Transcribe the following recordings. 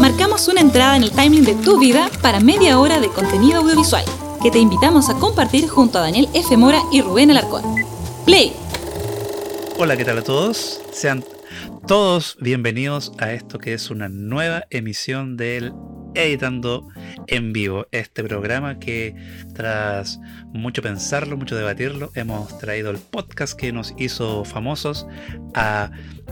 Marcamos una entrada en el timing de tu vida para media hora de contenido audiovisual que te invitamos a compartir junto a Daniel F. Mora y Rubén Alarcón. Play. Hola, ¿qué tal a todos? Sean todos bienvenidos a esto que es una nueva emisión del Editando en Vivo, este programa que tras mucho pensarlo, mucho debatirlo, hemos traído el podcast que nos hizo famosos a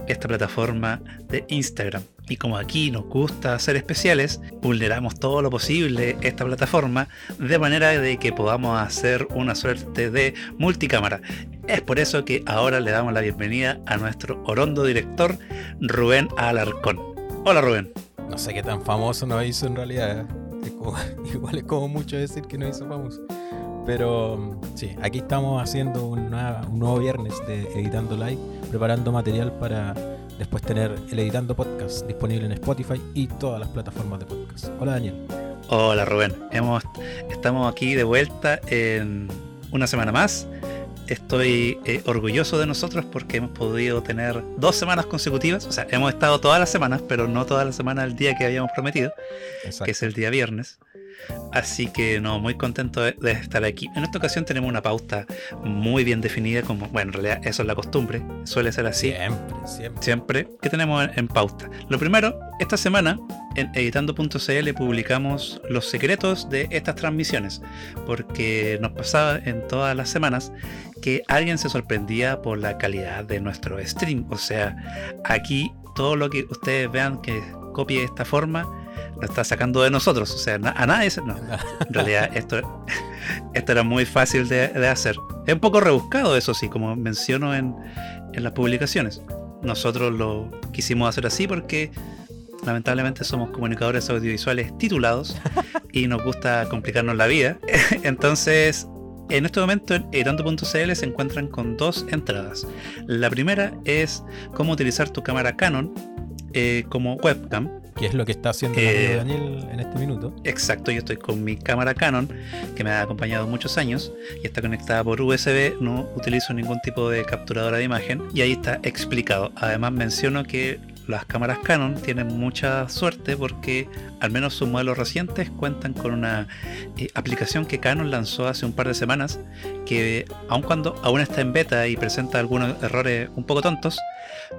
esta plataforma de Instagram. Y como aquí nos gusta hacer especiales, vulneramos todo lo posible esta plataforma de manera de que podamos hacer una suerte de multicámara. Es por eso que ahora le damos la bienvenida a nuestro orondo director, Rubén Alarcón. Hola Rubén. No sé qué tan famoso nos hizo en realidad. ¿eh? igual es como mucho decir que nos hizo famoso. Pero sí, aquí estamos haciendo un nuevo viernes de Editando Live, preparando material para después tener el Editando Podcast disponible en Spotify y todas las plataformas de podcast. Hola Daniel. Hola Rubén. Hemos, estamos aquí de vuelta en una semana más. Estoy eh, orgulloso de nosotros porque hemos podido tener dos semanas consecutivas. O sea, hemos estado todas las semanas, pero no todas las semanas el día que habíamos prometido, que es el día viernes. Así que no, muy contento de, estar aquí. En esta ocasión tenemos una pauta muy bien definida, como, bueno, en realidad eso es la costumbre, suele ser así. Siempre, siempre. Siempre. ¿Qué tenemos en, pauta? Lo primero, esta semana en editando.cl publicamos los secretos de estas transmisiones, porque nos pasaba en todas las semanas que alguien se sorprendía por la calidad de nuestro stream. O sea, aquí todo lo que ustedes vean que copie de esta forma lo está sacando de nosotros. O sea, a nadie se. No. En realidad, esto, esto era muy fácil de, hacer. Es un poco rebuscado, eso sí, como menciono en, en las publicaciones. Nosotros lo quisimos hacer así porque lamentablemente somos comunicadores audiovisuales titulados y nos gusta complicarnos la vida. Entonces, en este momento en editando.cl se encuentran con dos entradas. La primera es cómo utilizar tu cámara Canon eh, como webcam que es lo que está haciendo eh, Daniel en este minuto. Exacto, yo estoy con mi cámara Canon, que me ha acompañado muchos años, y está conectada por USB, no utilizo ningún tipo de capturadora de imagen, y ahí está explicado. Además menciono que las cámaras Canon tienen mucha suerte porque al menos sus modelos recientes cuentan con una eh, aplicación que Canon lanzó hace un par de semanas que aun cuando aún está en beta y presenta algunos errores un poco tontos,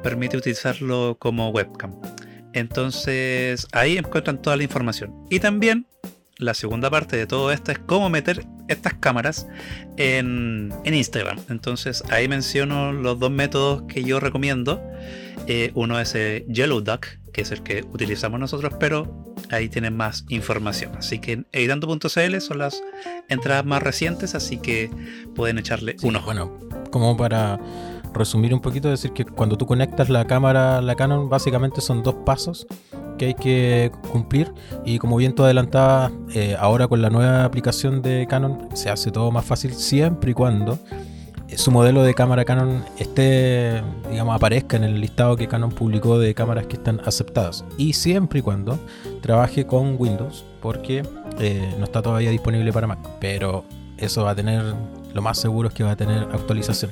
permite utilizarlo como webcam. Entonces ahí encuentran toda la información. Y también la segunda parte de todo esto es cómo meter estas cámaras en, Instagram. Entonces ahí menciono los dos métodos que yo recomiendo. Eh, uno es el Yellow Duck, que es el que utilizamos nosotros, pero ahí tienen más información. Así que en editando.cl son las entradas más recientes, así que pueden echarle uno. Bueno, como para resumir un poquito, decir que cuando tú conectas la cámara, la Canon, básicamente son dos pasos que hay que cumplir y como bien tú adelantabas, eh, ahora con la nueva aplicación de Canon se hace todo más fácil siempre y cuando eh, su modelo de cámara Canon esté, digamos, aparezca en el listado que Canon publicó de cámaras que están aceptadas y siempre y cuando trabaje con Windows porque eh, no está todavía disponible para Mac, pero eso va a tener, lo más seguro es que va a tener actualización.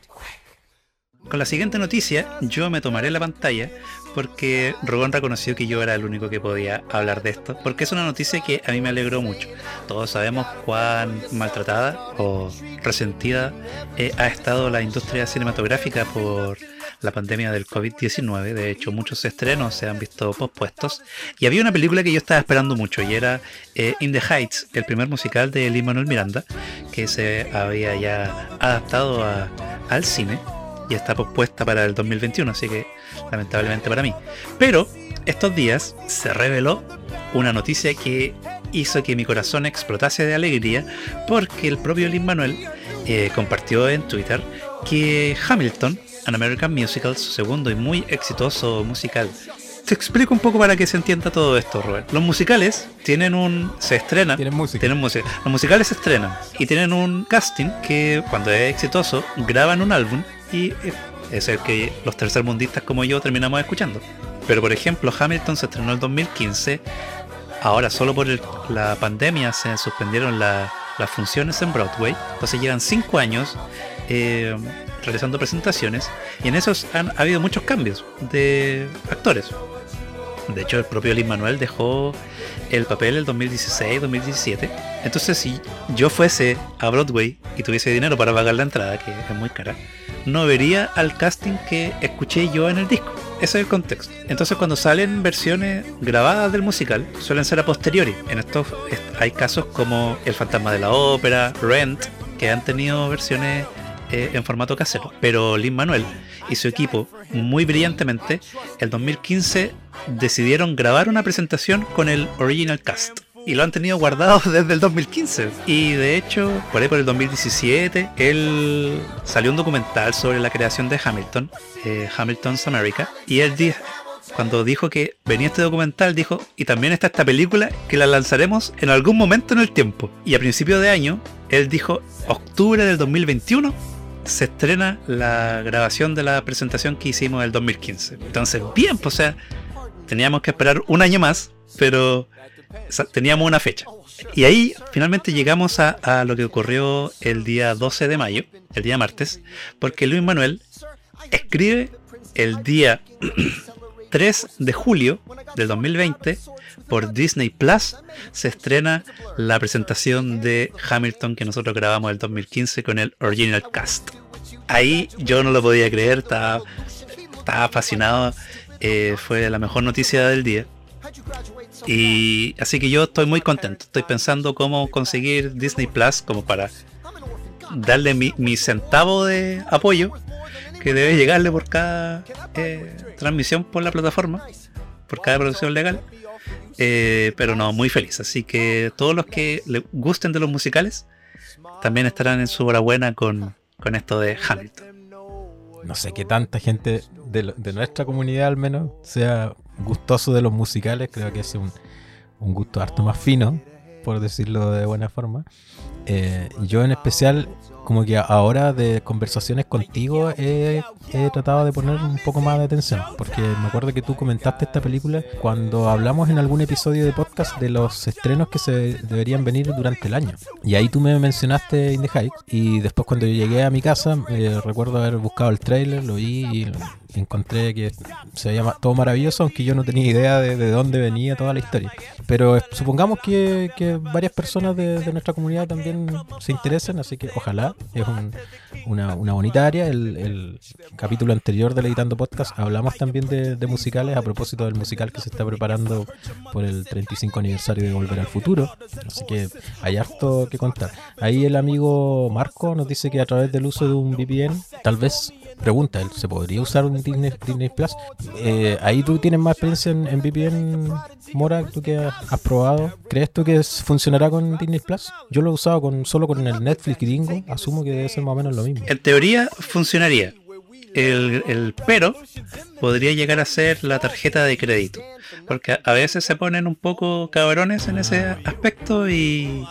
Con la siguiente noticia, yo me tomaré la pantalla porque Rubén reconoció que yo era el único que podía hablar de esto, porque es una noticia que a mí me alegró mucho. Todos sabemos cuán maltratada o resentida eh, ha estado la industria cinematográfica por la pandemia del COVID-19. De hecho, muchos estrenos se han visto pospuestos. Y había una película que yo estaba esperando mucho y era eh, In the Heights, el primer musical de Lin Manuel Miranda, que se había ya adaptado al cine y está pospuesta para el 2021, así que lamentablemente para mí. Pero estos días se reveló una noticia que hizo que mi corazón explotase de alegría porque el propio Lin Manuel eh, compartió en Twitter que Hamilton, An American Musical, su segundo y muy exitoso musical, te explico un poco para que se entienda todo esto, Robert. Los musicales tienen un. se estrenan. Tienen música. Tienen música. Los musicales se estrenan y tienen un casting que, cuando es exitoso, graban un álbum y es el que los tercermundistas como yo terminamos escuchando. Pero, por ejemplo, Hamilton se estrenó en el 2015. Ahora, solo por el- la pandemia se suspendieron la- las funciones en Broadway. Entonces, llevan cinco años eh, realizando presentaciones y en esos han ha habido muchos cambios de actores. De hecho, el propio Lin Manuel dejó el papel el 2016-2017. Entonces, si yo fuese a Broadway y tuviese dinero para pagar la entrada, que es muy cara, no vería al casting que escuché yo en el disco. Ese es el contexto. Entonces, cuando salen versiones grabadas del musical, suelen ser a posteriori. En estos est- hay casos como El Fantasma de la Ópera, Rent, que han tenido versiones eh, en formato casero. Pero Lin Manuel y su equipo, muy brillantemente, el 2015 decidieron grabar una presentación con el original cast. Y lo han tenido guardado desde el 2015. Y de hecho, por ahí por el 2017, él salió un documental sobre la creación de Hamilton, eh, Hamilton's America. Y él dijo, cuando dijo que venía este documental, dijo, y también está esta película que la lanzaremos en algún momento en el tiempo. Y a principio de año, él dijo, octubre del 2021, se estrena la grabación de la presentación que hicimos el 2015. Entonces, bien, pues, o sea, teníamos que esperar un año más, pero teníamos una fecha. Y ahí finalmente llegamos a, lo que ocurrió el día 12 de mayo, el día martes, porque Luis Manuel escribe el día 3 de julio del 2020 por Disney Plus se estrena la presentación de Hamilton que nosotros grabamos el 2015 con el original cast. Ahí yo no lo podía creer, estaba, estaba fascinado, eh, fue la mejor noticia del día. Y así que yo estoy muy contento, estoy pensando cómo conseguir Disney Plus como para darle mi, centavo de apoyo que debe llegarle por cada eh, transmisión por la plataforma, por cada producción legal. Eh, pero no, muy feliz. Así que todos los que le gusten de los musicales también estarán en su hora buena con, con esto de Hamilton. No sé qué tanta gente de, de nuestra comunidad al menos sea gustoso de los musicales. Creo que es un, un gusto harto más fino, por decirlo de buena forma. Eh, yo en especial, como que ahora de conversaciones contigo he, he tratado de poner un poco más de atención, porque me acuerdo que tú comentaste esta película cuando hablamos en algún episodio de podcast de los estrenos que se deberían venir durante el año. Y ahí tú me mencionaste In the y después cuando yo llegué a mi casa, eh, recuerdo haber buscado el trailer, lo vi y encontré que se veía todo maravilloso, aunque yo no tenía idea de, de dónde venía toda la historia. Pero eh, supongamos que, que varias personas de, de nuestra comunidad también se interesen, así que ojalá. Es un- una, una bonita área. El, el capítulo anterior del Editando Podcast hablamos también de, de musicales a propósito del musical que se está preparando por el 35 aniversario de Volver al Futuro. Así que hay harto que contar. Ahí el amigo Marco nos dice que a través del uso de un VPN, tal vez pregunta, ¿él ¿se podría usar un Disney, Disney Plus? Eh, ahí tú tienes más experiencia en, en VPN, Mora, tú que has, probado. ¿Crees tú que funcionará con Disney Plus? Yo lo he usado con, solo con el Netflix gringo, asumo que debe ser más o menos lo mismo. En teoría funcionaría. El, el pero podría llegar a ser la tarjeta de crédito. Porque a- a veces se ponen un poco cabrones en ese aspecto y,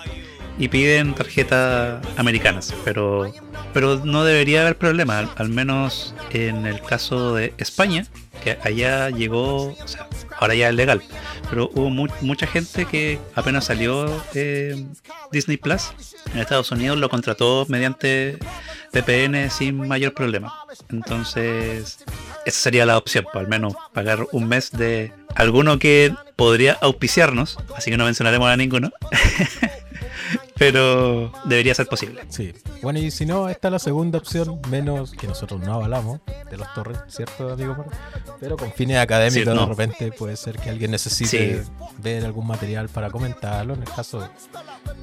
y piden tarjetas americanas. Pero, pero no debería haber problema. Al, menos en el caso de España, que allá llegó, o sea, ahora ya es legal. Pero hubo mu- mucha gente que apenas salió eh, Disney Plus en Estados Unidos lo contrató mediante VPN sin mayor problema. Entonces, esa sería la opción, pues, al menos pagar un mes de alguno que podría auspiciarnos, así que no mencionaremos a ninguno. Pero debería ser posible. Sí. Bueno, y si no, esta es la segunda opción, menos que nosotros no avalamos de los torrents, ¿cierto, amigo? Pero con fines académicos, Sí, no. de repente puede ser que alguien necesite Sí. ver algún material para comentarlo. En el caso,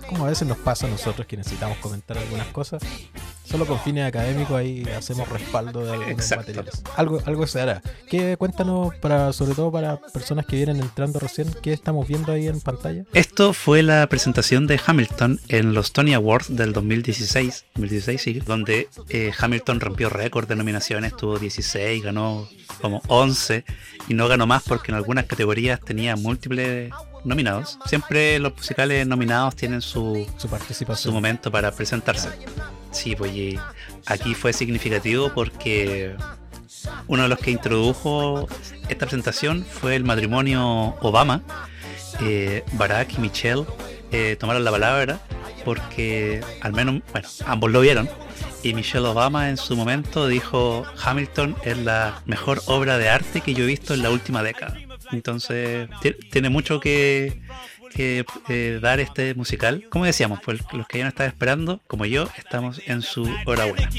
como a veces nos pasa a nosotros que necesitamos comentar algunas cosas, Solo con fines académicos ahí hacemos respaldo de algunos Exacto. materiales. Algo, algo se hará. ¿Qué, cuéntanos, para, sobre todo para personas que vienen entrando recién, ¿qué estamos viendo ahí en pantalla? Esto fue la presentación de Hamilton en los Tony Awards del 2016, 2016 sí, donde eh, Hamilton rompió récord de nominaciones, tuvo 16, ganó como 11 y no ganó más porque en algunas categorías tenía múltiples nominados. Siempre los musicales nominados tienen su, Su su participación. momento para presentarse. Sí, pues y aquí fue significativo porque uno de los que introdujo esta presentación fue el matrimonio Obama. Eh, Barack y Michelle eh, tomaron la palabra porque al menos, bueno, ambos lo vieron. Y Michelle Obama en su momento dijo, Hamilton es la mejor obra de arte que yo he visto en la última década. Entonces, ti- tiene mucho que, que, eh, dar este musical. Como decíamos, pues los que ya no estaban esperando, como yo, estamos en su hora buena.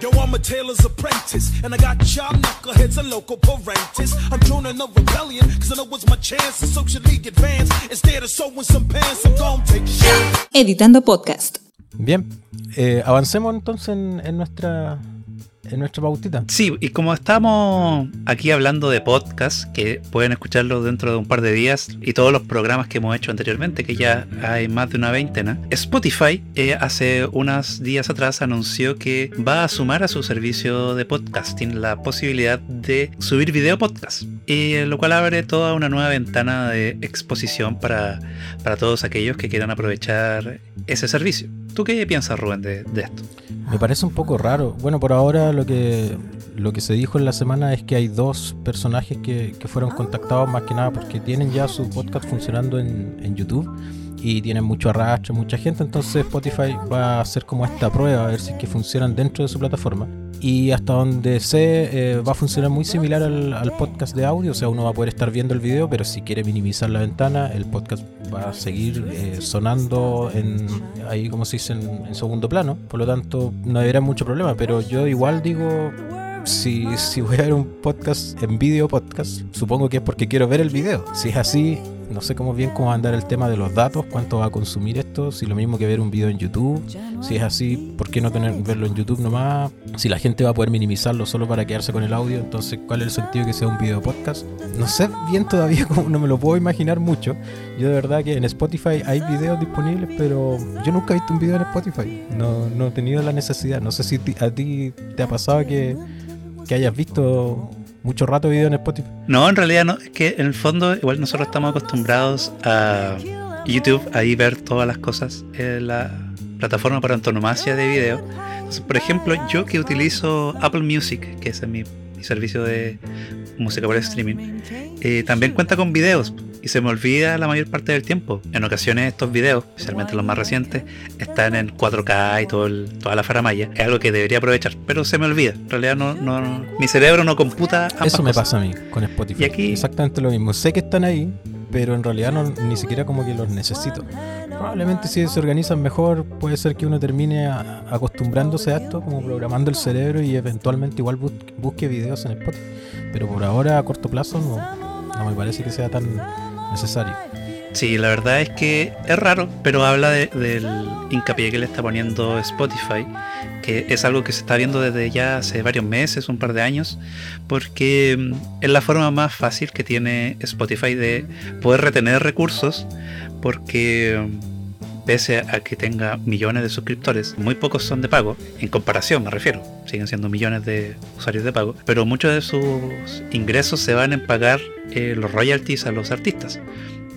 Yo, I'm a tailor's apprentice, and I got y'all knuckleheads and local parentes. I'm joining a rebellion, cause I know it's my chance to socially advance. Instead of sewing some pants, I'm gonna take shit. Editando Podcast. Bien, eh, avancemos entonces en, en nuestra en nuestra pautita. Sí, y como estamos aquí hablando de podcast, que pueden escucharlo dentro de un par de días, y todos los programas que hemos hecho anteriormente, que ya hay más de una veintena, Spotify eh, hace unos días atrás anunció que va a sumar a su servicio de podcasting la posibilidad de subir video podcast, y eh, lo cual abre toda una nueva ventana de exposición para, para todos aquellos que quieran aprovechar ese servicio. ¿Tú qué piensas, Rubén, de, de esto? Me parece un poco raro. Bueno, por ahora lo que lo que se dijo en la semana es que hay dos personajes que, que fueron contactados más que nada porque tienen ya su podcast funcionando en, en YouTube y tienen mucho arrastre, mucha gente, entonces Spotify va a hacer como esta prueba a ver si es que funcionan dentro de su plataforma. Y hasta donde sé, eh, va a funcionar muy similar al, al podcast de audio, o sea, uno va a poder estar viendo el video, pero si quiere minimizar la ventana, el podcast va a seguir eh, sonando en ahí, como se dice, en, en segundo plano. Por lo tanto, no habrá mucho problema, pero yo igual digo, si, si voy a ver un podcast en video podcast, supongo que es porque quiero ver el video. Si es así, no sé cómo bien cómo va a andar el tema de los datos, cuánto va a consumir esto, si lo mismo que ver un video en YouTube. Si es así, ¿por qué no tener, verlo en YouTube nomás? Si la gente va a poder minimizarlo solo para quedarse con el audio, entonces ¿cuál es el sentido que sea un video podcast? No sé bien todavía cómo, no me lo puedo imaginar mucho. Yo de verdad que en Spotify hay videos disponibles, pero yo nunca he visto un video en Spotify. No, no he tenido la necesidad. No sé si a ti te ha pasado que, que hayas visto mucho rato video en Spotify. No, en realidad no, es que en el fondo igual nosotros estamos acostumbrados a YouTube, ahí ver todas las cosas en la plataforma por antonomasia de video. Por ejemplo, yo que utilizo Apple Music, que es mi servicio de música por streaming, eh, también cuenta con videos y se me olvida la mayor parte del tiempo. En ocasiones estos videos, especialmente los más recientes, están en 4K y todo el- toda la faramaya. Es algo que debería aprovechar, pero se me olvida. En realidad no, no, no- mi cerebro no computa ambas Eso me cosas. pasa a mí con Spotify. Y aquí- Exactamente lo mismo. Sé que están ahí, pero en realidad no, ni siquiera como que los necesito. Probablemente si se organizan mejor, puede ser que uno termine acostumbrándose a esto, como programando el cerebro y eventualmente igual bus- busque videos en Spotify. Pero por ahora, a corto plazo, no, no me parece que sea tan necesario. Sí, la verdad es que es raro, pero habla de- del hincapié que le está poniendo Spotify, que es algo que se está viendo desde ya hace varios meses, un par de años, porque mm, es la forma más fácil que tiene Spotify de poder retener recursos, porque mm, pese a que tenga millones de suscriptores, muy pocos son de pago, en comparación me refiero, siguen siendo millones de usuarios de pago, pero muchos de sus ingresos se van en pagar eh, los royalties a los artistas.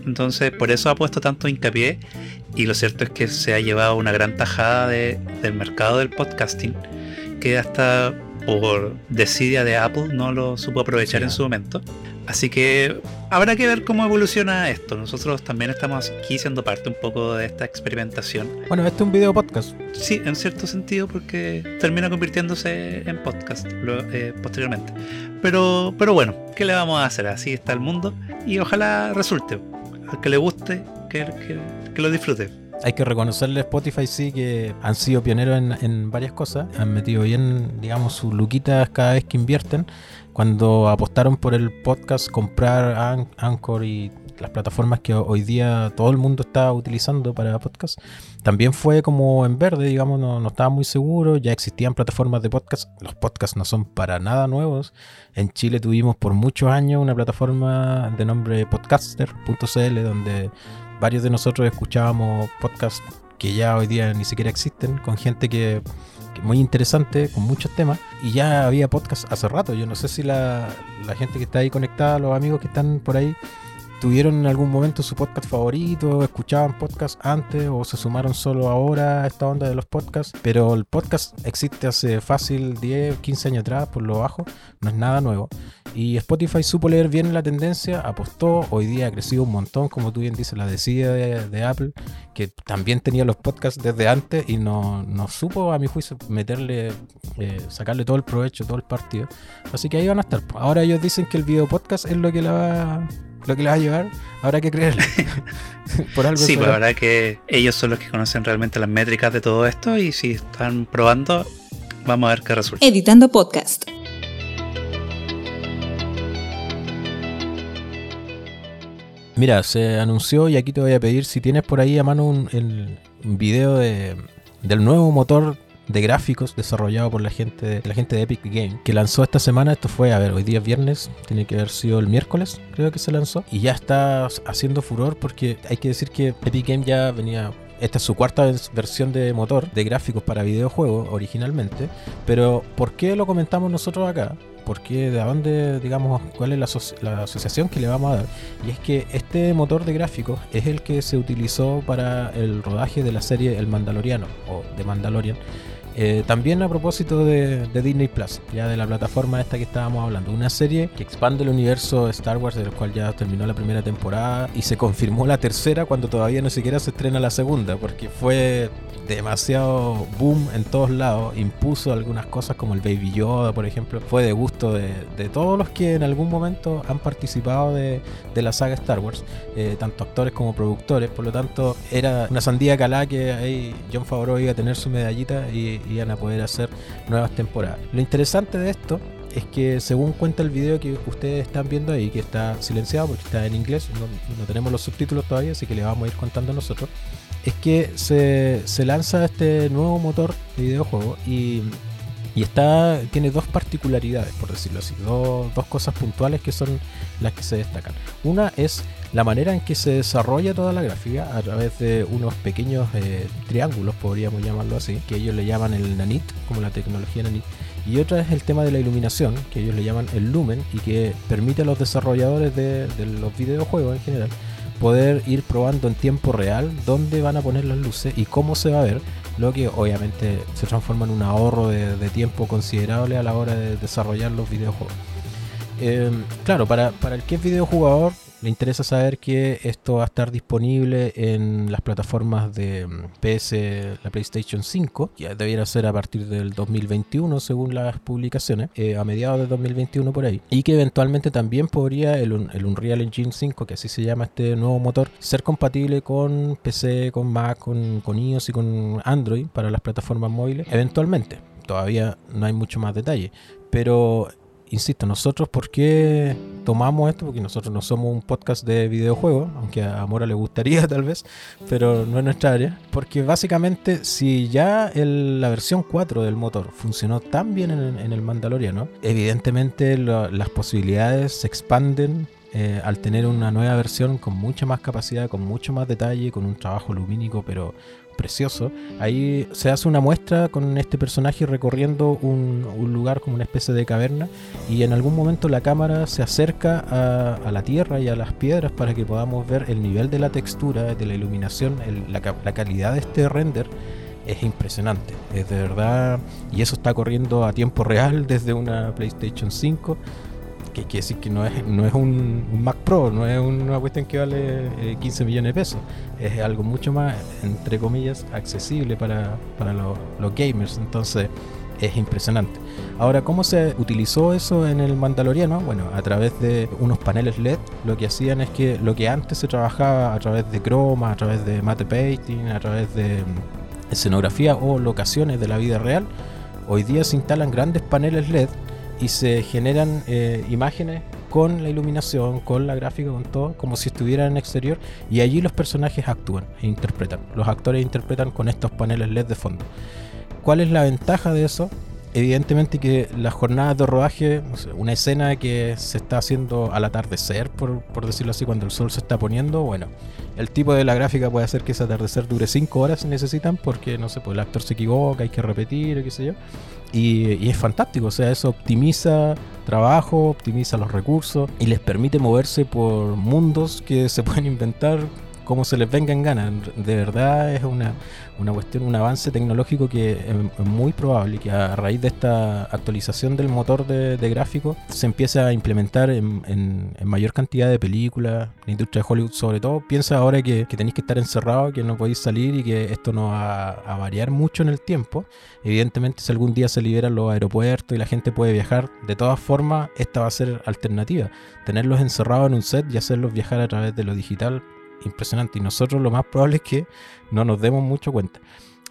Entonces, por eso ha puesto tanto hincapié. Y lo cierto es que se ha llevado una gran tajada de- del mercado del podcasting, que hasta por desidia de Apple no lo supo aprovechar Sí. en su momento. Así que habrá que ver cómo evoluciona esto. Nosotros también estamos aquí siendo parte un poco de esta experimentación. Bueno, este es un video podcast. Sí, en cierto sentido, porque termina convirtiéndose en podcast eh, posteriormente. Pero, pero bueno, ¿qué le vamos a hacer? Así está el mundo y ojalá resulte. Que le guste, que, que- lo disfrute. Hay que reconocerle a Spotify, sí, que han sido pioneros en, en varias cosas. Han metido bien, digamos, sus luquitas cada vez que invierten. Cuando apostaron por el podcast, comprar An- Anchor y las plataformas que hoy día todo el mundo está utilizando para podcast, también fue como en verde, digamos, no, estaba muy seguro, ya existían plataformas de podcast, los podcasts no son para nada nuevos, en Chile tuvimos por muchos años una plataforma de nombre podcaster.cl donde varios de nosotros escuchábamos podcasts que ya hoy día ni siquiera existen, con gente que, que muy interesante, con muchos temas, y ya había podcast hace rato. Yo no sé si la, la gente que está ahí conectada, los amigos que están por ahí, tuvieron en algún momento su podcast favorito, escuchaban podcast antes o se sumaron solo ahora a esta onda de los podcasts, pero el podcast existe hace fácil 10, 15 años atrás, por lo bajo, no es nada nuevo. Y Spotify supo leer bien la tendencia, apostó, hoy día ha crecido un montón, como tú bien dices, la decida de, Apple, que también tenía los podcasts desde antes y no, no supo, a mi juicio, meterle, eh, sacarle todo el provecho, todo el partido. Así que ahí van a estar. Ahora ellos dicen que el video podcast es lo que la va lo que le va a llevar, habrá que creerle. Por algo sí, pues la verdad que ellos son los que conocen realmente las métricas de todo esto y si están probando, vamos a ver qué resulta. Editando podcast. Mira, se anunció y aquí te voy a pedir si tienes por ahí a mano un, el, un video de, del nuevo motor de gráficos desarrollado por la gente, la gente de Epic Game, que lanzó esta semana, esto fue, a ver, hoy día es viernes, tiene que haber sido el miércoles, creo que se lanzó, y ya está haciendo furor porque hay que decir que Epic Game ya venía esta es su cuarta versión de motor de gráficos para videojuegos originalmente. Pero ¿por qué lo comentamos nosotros acá? ¿Por qué? ¿De dónde, digamos, cuál es la, aso la, asociación que le vamos a dar? Y es que este motor de gráficos es el que se utilizó para el rodaje de la serie El Mandaloriano o de Mandalorian eh, también a propósito de, Disney Plus, ya de la plataforma esta que estábamos hablando, una serie que expande el universo de Star Wars, del cual ya terminó la primera temporada y se confirmó la tercera cuando todavía no siquiera se estrena la segunda, porque fue demasiado boom en todos lados, impuso algunas cosas como el Baby Yoda, por ejemplo, fue de gusto de, todos los que en algún momento han participado de, de la saga Star Wars, eh, tanto actores como productores, por lo tanto era una sandía calá que ahí John Favreau iba a tener su medallita y iban a poder hacer nuevas temporadas. Lo interesante de esto es que según cuenta el video que ustedes están viendo ahí, que está silenciado porque está en inglés, no, tenemos los subtítulos todavía, así que le vamos a ir contando nosotros, es que se, se lanza este nuevo motor de videojuego y, y, está, tiene dos particularidades, por decirlo así, dos, dos cosas puntuales que son las que se destacan. Una es la manera en que se desarrolla toda la gráfica a través de unos pequeños eh, triángulos, podríamos llamarlo así, que ellos le llaman el nanit, como la tecnología nanit. Y otra es el tema de la iluminación, que ellos le llaman el lumen, y que permite a los desarrolladores de, de los videojuegos en general poder ir probando en tiempo real dónde van a poner las luces y cómo se va a ver, lo que obviamente se transforma en un ahorro de, tiempo considerable a la hora de desarrollar los videojuegos. Eh, claro, para, para el que es videojugador, le interesa saber que esto va a estar disponible en las plataformas de mm, PS, la PlayStation 5, que debiera ser a partir del 2021 según las publicaciones, eh, a mediados de 2021 por ahí, y que eventualmente también podría el, Unreal Engine 5, que así se llama este nuevo motor, ser compatible con PC, con Mac, con iOS y con Android para las plataformas móviles, eventualmente. Todavía no hay mucho más detalle, pero insisto, nosotros, ¿por qué tomamos esto? Porque nosotros no somos un podcast de videojuegos, aunque a Mora le gustaría tal vez, pero no es nuestra área. Porque básicamente, si ya la versión 4 del motor funcionó tan bien en, el Mandaloriano, evidentemente las posibilidades se expanden eh, al tener una nueva versión con mucha más capacidad, con mucho más detalle, con un trabajo lumínico, pero precioso. Ahí se hace una muestra con este personaje recorriendo un, lugar como una especie de caverna y en algún momento la cámara se acerca a, la tierra y a las piedras para que podamos ver el nivel de la textura, de la iluminación, la, la calidad de este render es impresionante, es de verdad, y eso está corriendo a tiempo real desde una PlayStation 5 que quiere decir que no es, no es un, Mac Pro, no es una cuestión que vale eh, 15 millones de pesos. Es algo mucho más, entre comillas, accesible para, para los, gamers. Entonces es impresionante. Ahora, ¿cómo se utilizó eso en el Mandaloriano? Bueno, a través de unos paneles LED, lo que hacían es que lo que antes se trabajaba a través de croma, a través de matte painting, a través de escenografía o locaciones de la vida real, hoy día se instalan grandes paneles LED y se generan eh, imágenes con la iluminación, con la gráfica, con todo, como si estuvieran en exterior, y allí los personajes actúan e interpretan. Los actores interpretan con estos paneles LED de fondo. ¿Cuál es la ventaja de eso? Evidentemente que las jornadas de rodaje, una escena que se está haciendo al atardecer, por, por, decirlo así, cuando el sol se está poniendo, bueno, el tipo de la gráfica puede hacer que ese atardecer dure 5 horas si necesitan, porque no sé, pues el actor se equivoca, hay que repetir, qué sé yo. Y, es fantástico, o sea, eso optimiza trabajo, optimiza los recursos y les permite moverse por mundos que se pueden inventar como se les venga en gana. De verdad es una, una cuestión, un avance tecnológico que es muy probable que a raíz de esta actualización del motor de, de gráfico se empiece a implementar en, en, mayor cantidad de películas, la industria de Hollywood sobre todo. Piensa ahora que, que tenéis que estar encerrados, que no podéis salir y que esto no va a variar mucho en el tiempo. Evidentemente si algún día se liberan los aeropuertos y la gente puede viajar, de todas formas esta va a ser alternativa. Tenerlos encerrados en un set y hacerlos viajar a través de lo digital impresionante. Y nosotros lo más probable es que no nos demos mucho cuenta.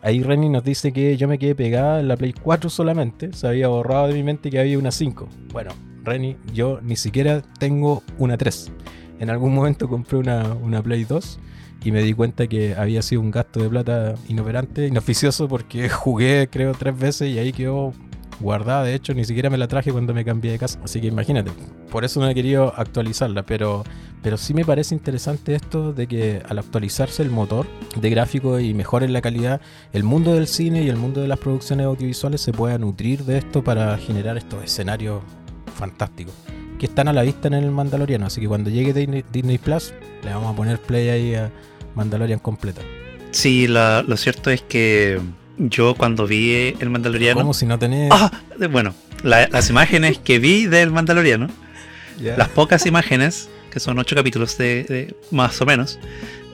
Ahí Renny nos dice que yo me quedé pegada en la Play 4 solamente. Se había borrado de mi mente que había una 5. Bueno, Renny, yo ni siquiera tengo una 3. En algún momento compré una, una Play 2 y me di cuenta que había sido un gasto de plata inoperante, inoficioso, porque jugué creo tres veces y ahí quedó guardada. De hecho, ni siquiera me la traje cuando me cambié de casa. Así que imagínate. Por eso no he querido actualizarla. Pero, pero sí me parece interesante esto de que al actualizarse el motor de gráfico y mejore la calidad, el mundo del cine y el mundo de las producciones audiovisuales se pueda nutrir de esto para generar estos escenarios fantásticos. Que están a la vista en el Mandaloriano. Así que cuando llegue Disney, Disney Plus, le vamos a poner play ahí a Mandalorian completa. Sí, la, lo cierto es que yo cuando vi el Mandaloriano. ¿Cómo si no tenés.? Ah, bueno, la, las imágenes que vi del Mandaloriano, yeah. las pocas imágenes, que son ocho capítulos de, de, más o menos,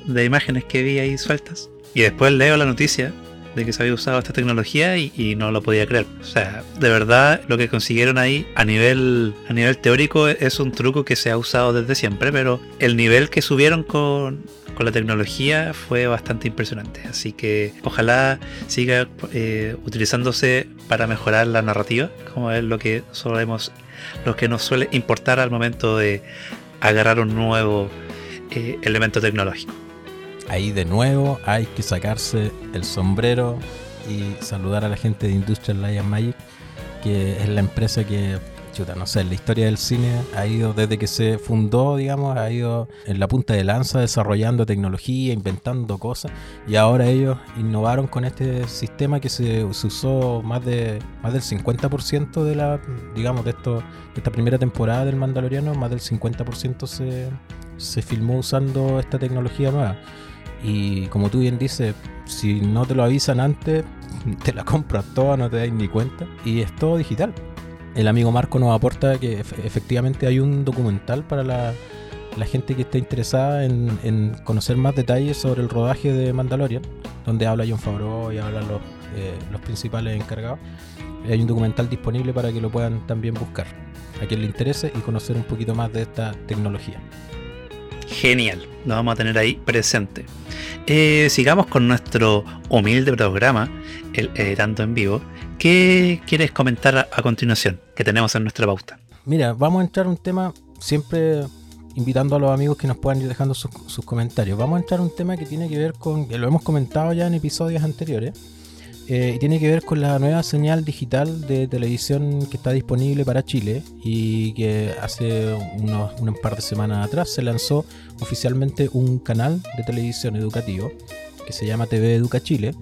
de imágenes que vi ahí sueltas, y después leo la noticia de que se había usado esta tecnología y, y, no lo podía creer. O sea, de verdad lo que consiguieron ahí a nivel, a nivel teórico es un truco que se ha usado desde siempre, pero el nivel que subieron con, con la tecnología fue bastante impresionante. Así que ojalá siga eh, utilizándose para mejorar la narrativa, como es lo que solemos, lo que nos suele importar al momento de agarrar un nuevo eh, elemento tecnológico. Ahí de nuevo hay que sacarse el sombrero y saludar a la gente de Industrial and Magic, que es la empresa que chuta, no sé, la historia del cine ha ido desde que se fundó, digamos, ha ido en la punta de lanza desarrollando tecnología, inventando cosas y ahora ellos innovaron con este sistema que se, se usó más de más del 50% de la digamos de esto de esta primera temporada del Mandaloriano, más del 50% se se filmó usando esta tecnología nueva. Y como tú bien dices, si no te lo avisan antes, te la compras toda, no te das ni cuenta. Y es todo digital el amigo Marco nos aporta que efectivamente hay un documental para la, la gente que esté interesada en, en, conocer más detalles sobre el rodaje de Mandalorian, donde habla John Favreau y hablan los, eh, los principales encargados. Hay un documental disponible para que lo puedan también buscar, a quien le interese y conocer un poquito más de esta tecnología. Genial, lo vamos a tener ahí presente. Eh, sigamos con nuestro humilde programa, el Editando en Vivo. ¿Qué quieres comentar a, continuación que tenemos en nuestra pauta? Mira, vamos a entrar a un tema siempre invitando a los amigos que nos puedan ir dejando sus, sus comentarios. Vamos a entrar a un tema que tiene que ver con, que lo hemos comentado ya en episodios anteriores, eh, tiene que ver con la nueva señal digital de televisión que está disponible para Chile y que hace unos, un par de semanas atrás se lanzó oficialmente un canal de televisión educativo que se llama TV Educa Chile,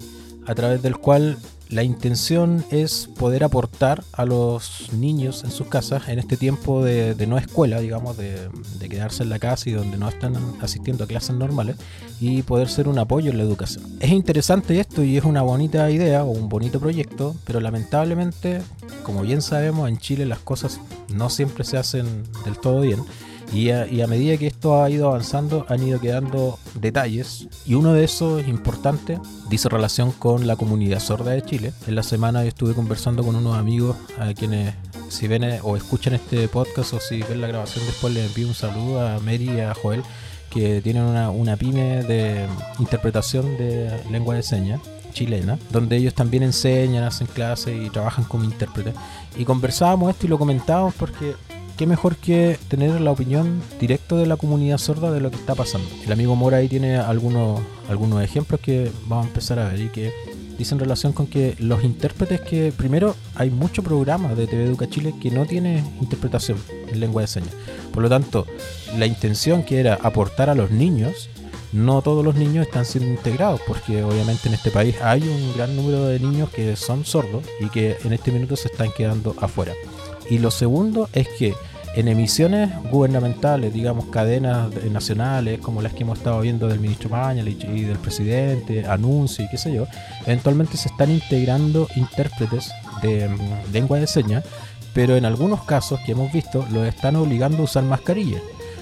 a través del cual la intención es poder aportar a los niños en sus casas en este tiempo de, de no escuela, digamos, de, de, quedarse en la casa y donde no están asistiendo a clases normales y poder ser un apoyo en la educación. Es interesante esto y es una bonita idea o un bonito proyecto, pero lamentablemente, como bien sabemos, en Chile las cosas no siempre se hacen del todo bien. Y a, y a, medida que esto ha ido avanzando, han ido quedando detalles. Y uno de esos es importante, dice relación con la comunidad sorda de Chile. En la semana estuve conversando con unos amigos a quienes, si ven o escuchan este podcast o si ven la grabación después, les envío un saludo a Mary y a Joel, que tienen una, una pyme de interpretación de lengua de señas chilena, donde ellos también enseñan, hacen clases y trabajan como intérpretes. Y conversábamos esto y lo comentábamos porque qué mejor que tener la opinión directa de la comunidad sorda de lo que está pasando. El amigo Mora ahí tiene algunos, algunos ejemplos que vamos a empezar a ver y que dicen relación con que los intérpretes que, primero, hay muchos programas de TV Educa Chile que no tiene interpretación en lengua de señas. Por lo tanto, la intención que era aportar a los niños, no todos los niños están siendo integrados, porque obviamente en este país hay un gran número de niños que son sordos y que en este minuto se están quedando afuera. Y lo segundo es que en emisiones gubernamentales, digamos cadenas nacionales como las que hemos estado viendo del ministro Mañalich y del presidente, anuncios y qué sé yo, eventualmente se están integrando intérpretes de mm, lengua de señas, pero en algunos casos que hemos visto los están obligando a usar mascarilla.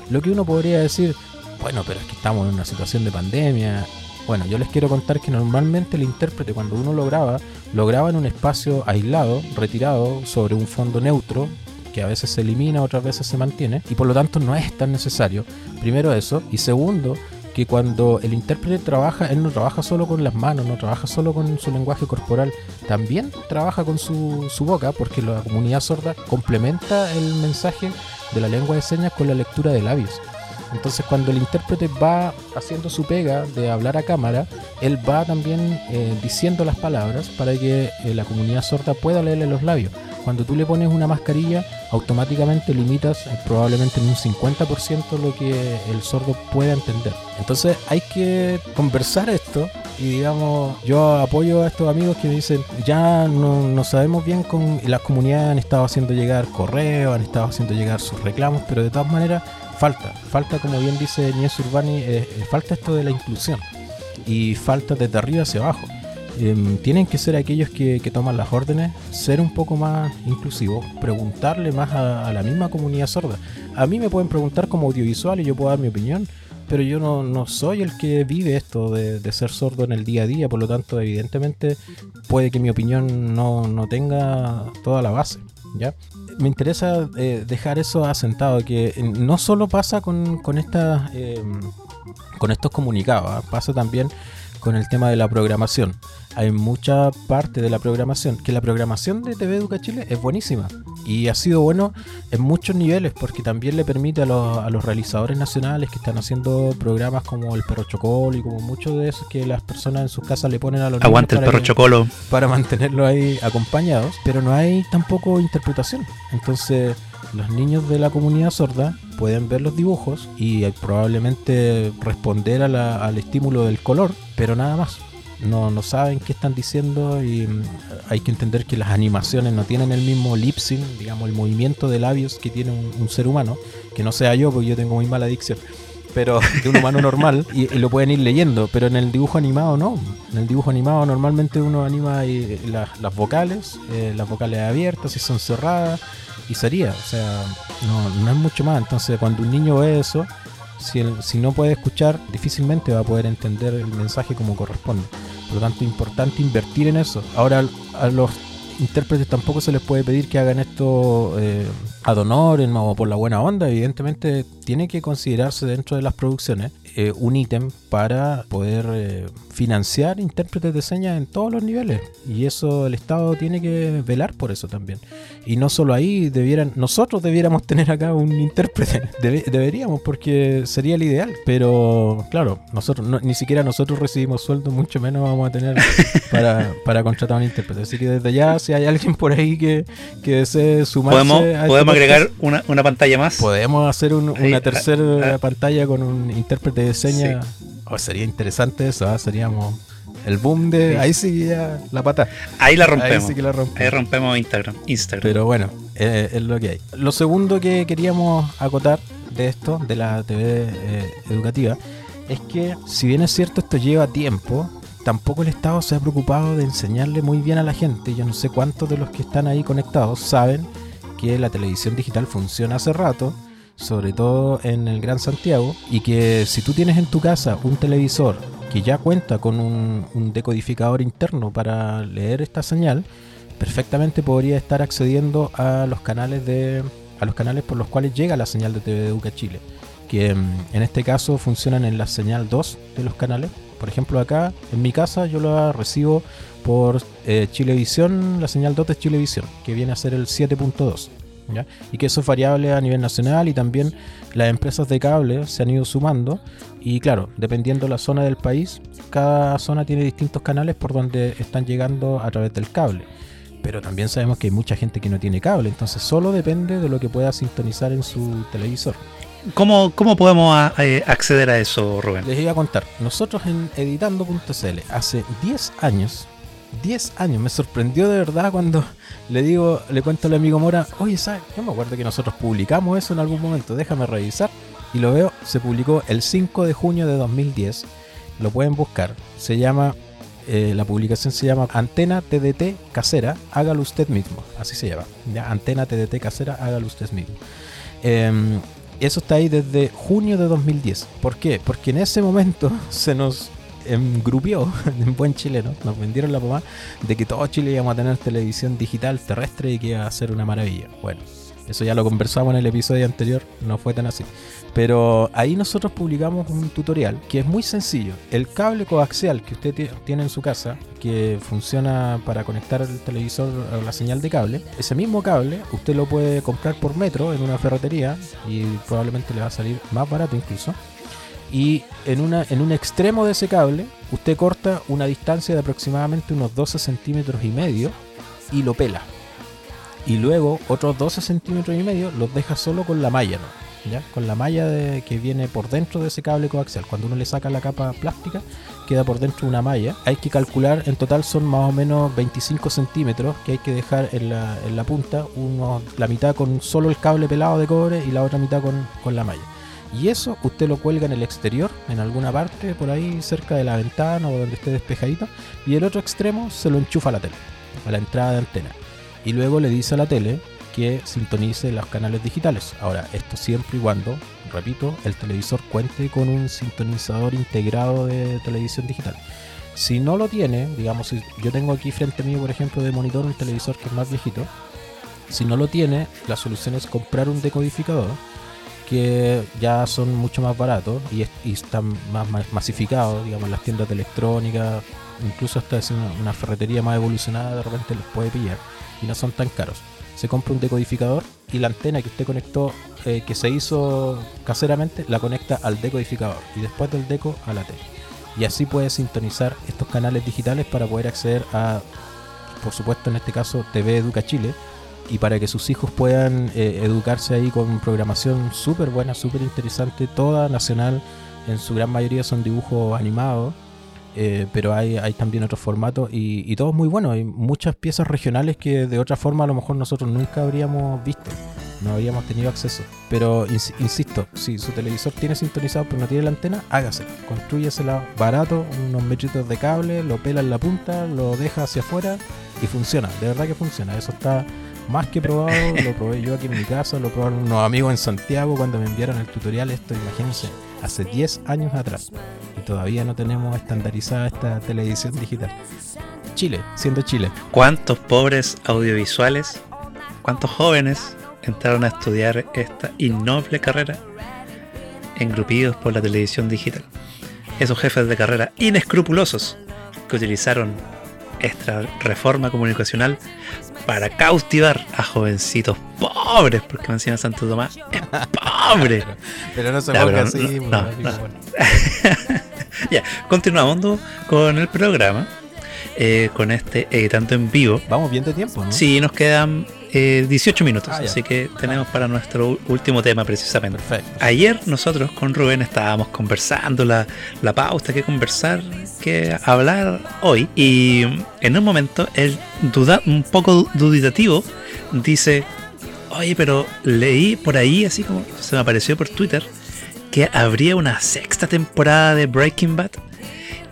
Lo que uno podría decir, bueno, pero es que estamos en una situación de pandemia. Bueno, yo les quiero contar que normalmente el intérprete cuando uno lo graba, lo graba en un espacio aislado, retirado, sobre un fondo neutro, que a veces se elimina, otras veces se mantiene, y por lo tanto no es tan necesario. Primero eso, y segundo, que cuando el intérprete trabaja, él no trabaja solo con las manos, no trabaja solo con su lenguaje corporal, también trabaja con su, su boca, porque la comunidad sorda complementa el mensaje de la lengua de señas con la lectura de labios. Entonces cuando el intérprete va haciendo su pega de hablar a cámara, él va también eh, diciendo las palabras para que eh, la comunidad sorda pueda leerle los labios. Cuando tú le pones una mascarilla, automáticamente limitas eh, probablemente en un 50% lo que el sordo puede entender. Entonces hay que conversar esto y digamos, yo apoyo a estos amigos que me dicen, ya no, no sabemos bien con las comunidades han estado haciendo llegar correos, han estado haciendo llegar sus reclamos, pero de todas maneras falta, falta como bien dice Nies Urbani, eh, eh, falta esto de la inclusión y falta desde arriba hacia abajo. Em, tienen que ser aquellos que, toman las órdenes, ser un poco más inclusivos, preguntarle más a, la misma comunidad sorda. A mí me pueden preguntar como audiovisual y yo puedo dar mi opinión, pero yo no, soy el que vive esto de, ser sordo en el día a día, por lo tanto evidentemente puede que mi opinión no, no tenga toda la base. ¿ya? Me interesa eh, dejar eso asentado, que no solo pasa con, con, em, con estos comunicados, ¿ah? pasa también con el tema de la programación. Hay mucha parte de la programación, que la programación de TV Educa Chile es buenísima y ha sido bueno en muchos niveles porque también le permite a los, a los realizadores nacionales que están haciendo programas como el Perro Chocolo y como muchos de esos que las personas en sus casas le ponen a los Aguante el Perro Chocolo. Para mantenerlo ahí acompañados, pero no hay tampoco interpretación. Entonces los niños de la comunidad sorda pueden ver los dibujos y probablemente responder al estímulo del color, pero nada más. No, no saben qué están diciendo y mm, hay que entender que las animaciones no tienen el mismo lip sync, digamos, el movimiento de labios que tiene un, ser humano, que no sea yo porque yo tengo muy mala adicción pero de un humano normal y, lo pueden ir leyendo, pero en el dibujo animado no. En el dibujo animado normalmente uno anima las, vocales, eh, las vocales abiertas y son cerradas, y sería, o sea, no, no es mucho más. Entonces, cuando un niño ve eso, si, si no puede escuchar, difícilmente va a poder entender el mensaje como corresponde. Por lo tanto, es importante invertir en eso. Ahora, a los intérpretes tampoco se les puede pedir que hagan esto eh, ad honorem o por la buena onda. Evidentemente, tiene que considerarse dentro de las producciones eh, un ítem para poder eh, financiar intérpretes de señas en todos los niveles. Y eso el Estado tiene que velar por eso también. Y no solo ahí, debieran, nosotros debiéramos tener acá un intérprete. deberíamos, porque sería el ideal. Pero claro, nosotros ni siquiera nosotros recibimos sueldo, mucho menos vamos a tener para, para contratar un intérprete. Así que desde ya, si hay alguien por ahí que, que desee sumarse ¿Podemos, este ¿podemos agregar una, una, pantalla más? Podemos hacer una tercera pantalla con un intérprete de señas. Oh, sería interesante eso, ¿ah? seríamos el boom de. Ahí sí ya la pata. Ahí la rompemos. Ahí, rompemos Instagram. Instagram. Pero bueno, eh, es lo que hay. Lo segundo que queríamos acotar de esto, de la TV eh, educativa, es que si bien es cierto esto lleva tiempo, tampoco el Estado se ha preocupado de enseñarle muy bien a la gente. Yo no sé cuántos de los que están ahí conectados saben que la televisión digital funciona hace rato sobre todo en el Gran Santiago, y que si tú tienes en tu casa un televisor que ya cuenta con un, decodificador interno para leer esta señal, perfectamente podría estar accediendo a los canales de a los canales por los cuales llega la señal de TV Educa Chile, que mm, en este caso funcionan en la señal 2 de los canales. Por ejemplo, acá en mi casa yo la recibo por eh, Chilevisión, la señal 2 de Chilevisión, que viene a ser el 7.2. ¿ya? Y que eso es variable a nivel nacional y también las empresas de cable se han ido sumando. Y claro, dependiendo de la zona del país, cada zona tiene distintos canales por donde están llegando a través del cable. Pero también sabemos que hay mucha gente que no tiene cable, entonces solo depende de lo que pueda sintonizar en su televisor. ¿Cómo, cómo podemos a- eh, acceder a eso, Rubén? Les iba a contar, nosotros en editando.cl hace 10 años, 10 años, me sorprendió de verdad cuando le digo, le cuento al amigo Mora, oye, ¿sabes? Yo me acuerdo que nosotros publicamos eso en algún momento, déjame revisar. Y lo veo, se publicó el 5 de junio de 2010, lo pueden buscar, se llama, eh, la publicación se llama Antena TDT Casera, hágalo usted mismo, así se llama, ¿ya? Antena TDT Casera, hágalo usted mismo. Em, eso está ahí desde junio de 2010. ¿Por qué? Porque en ese momento se nos engrupió, en buen chileno, nos vendieron la pomada de que todo Chile íbamos a tener televisión digital terrestre y que iba a ser una maravilla. Bueno, eso ya lo conversamos en el episodio anterior, no fue tan así. Pero ahí nosotros publicamos un tutorial que es muy sencillo. El cable coaxial que usted tie- tiene en su casa, que funciona para conectar el televisor a la señal de cable, ese mismo cable usted lo puede comprar por metro en una ferretería y probablemente le va a salir más barato incluso. Y en, una, en un extremo de ese cable, usted corta una distancia de aproximadamente unos 12 centímetros y medio y lo pela. Y luego otros 12 centímetros y medio los deja solo con la malla, ¿no? ¿Ya? Con la malla que viene por dentro de ese cable coaxial. Cuando uno le saca la capa plástica, queda por dentro una malla. Hay que calcular, en total son más o menos 25 centímetros que hay que dejar en la, en la punta, la mitad con solo el cable pelado de cobre y la otra mitad con, con la malla. Y eso usted lo cuelga en el exterior, en alguna parte, por ahí cerca de la ventana o donde esté despejadito, y el otro extremo se lo enchufa a la tele, a la entrada de antena. Y luego le dice a la tele que sintonice los canales digitales. Ahora, esto siempre y cuando, repito, el televisor cuente con un sintonizador integrado de televisión digital. Si no lo tiene, digamos, si yo tengo aquí frente mío, por ejemplo, de monitor un televisor que es más viejito, si no lo tiene, la solución es comprar un decodificador que ya son mucho más baratos y, y están más ma- masificados, digamos, las tiendas de electrónica, incluso hasta es una, una ferretería más evolucionada, de repente los puede pillar y no son tan caros. Se compra un decodificador y la antena que usted conectó, eh, que se hizo caseramente, la conecta al decodificador y después del deco a la tele. Y así puede sintonizar estos canales digitales para poder acceder a, por supuesto en este caso, TV Educa Chile, y para que sus hijos puedan eh, educarse ahí con programación súper buena, súper interesante, toda nacional, en su gran mayoría son dibujos animados, eh, pero hay, también otros formatos y, y todo es muy bueno, hay muchas piezas regionales que de otra forma a lo mejor nosotros nunca habríamos visto, no habríamos tenido acceso. Pero ins- insisto, si su televisor tiene sintonizado pero no tiene la antena, hágase, construyesela barato, unos metritos de cable, lo pela en la punta, lo deja hacia afuera y funciona, de verdad que funciona, eso está más que probado, lo probé yo aquí en mi casa, lo probaron unos amigos en Santiago cuando me enviaron el tutorial, esto imagínense, hace 10 años atrás. Y todavía no tenemos estandarizada esta televisión digital. Chile, siendo Chile. ¿Cuántos pobres audiovisuales, cuántos jóvenes entraron a estudiar esta innoble carrera engrupidos por la televisión digital? Esos jefes de carrera inescrupulosos que utilizaron esta reforma comunicacional para cautivar a jovencitos pobres, porque encima Santo Tomás es pobre. Pero no se así, no, pues, no, bueno. ya, continuando con el programa, eh, con este editando en vivo. Vamos bien de tiempo, ¿no? Sí, nos quedan eh, 18 minutos, Ah, así que tenemos para nuestro último tema precisamente. Perfecto. Ayer nosotros con Rubén estábamos conversando la, la pauta, qué conversar, qué hablar hoy. Y en un momento él, duda, un poco duditativo, dice, oye, pero leí por ahí, así como se me apareció por Twitter, que habría una sexta temporada de Breaking Bad.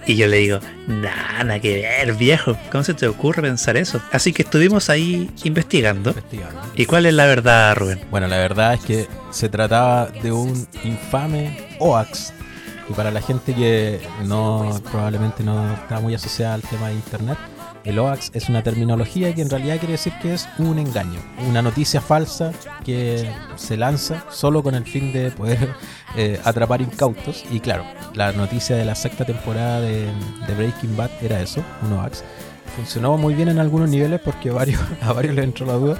Y yo le digo, nada que ver, viejo. ¿Cómo se te ocurre pensar eso? Así que estuvimos ahí investigando. Investigando. ¿Y cuál es la verdad, Rubén? Bueno, la verdad es que se trataba de un infame OAX. Y para la gente que no probablemente no está muy asociada al tema de internet, El hoax es una terminología que en realidad quiere decir que es un engaño, una noticia falsa que se lanza solo con el fin de poder eh, atrapar incautos. Y claro, la noticia de la sexta temporada de, de Breaking Bad era eso, un hoax funcionó muy bien en algunos niveles porque varios, a varios les entró la duda.